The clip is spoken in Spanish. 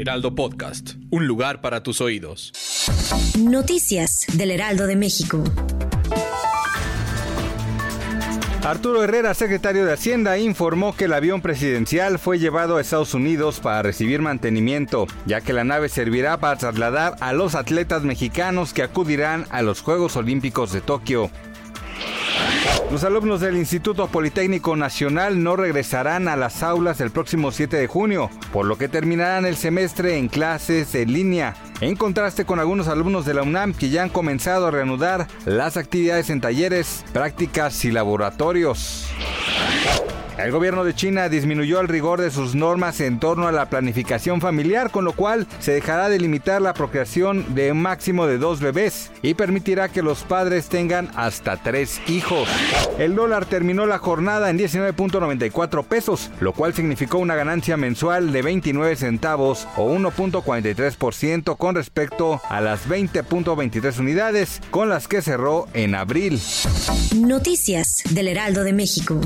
Heraldo Podcast, un lugar para tus oídos. Noticias del Heraldo de México. Arturo Herrera, secretario de Hacienda, informó que el avión presidencial fue llevado a Estados Unidos para recibir mantenimiento, ya que la nave servirá para trasladar a los atletas mexicanos que acudirán a los Juegos Olímpicos de Tokio. Los alumnos del Instituto Politécnico Nacional no regresarán a las aulas el próximo 7 de junio, por lo que terminarán el semestre en clases en línea, en contraste con algunos alumnos de la UNAM que ya han comenzado a reanudar las actividades en talleres, prácticas y laboratorios. El gobierno de China disminuyó el rigor de sus normas en torno a la planificación familiar, con lo cual se dejará de limitar la procreación de un máximo de dos bebés y permitirá que los padres tengan hasta tres hijos. El dólar terminó la jornada en 19.94 pesos, lo cual significó una ganancia mensual de 29 centavos o 1.43% con respecto a las 20.23 unidades con las que cerró en abril. Noticias del Heraldo de México.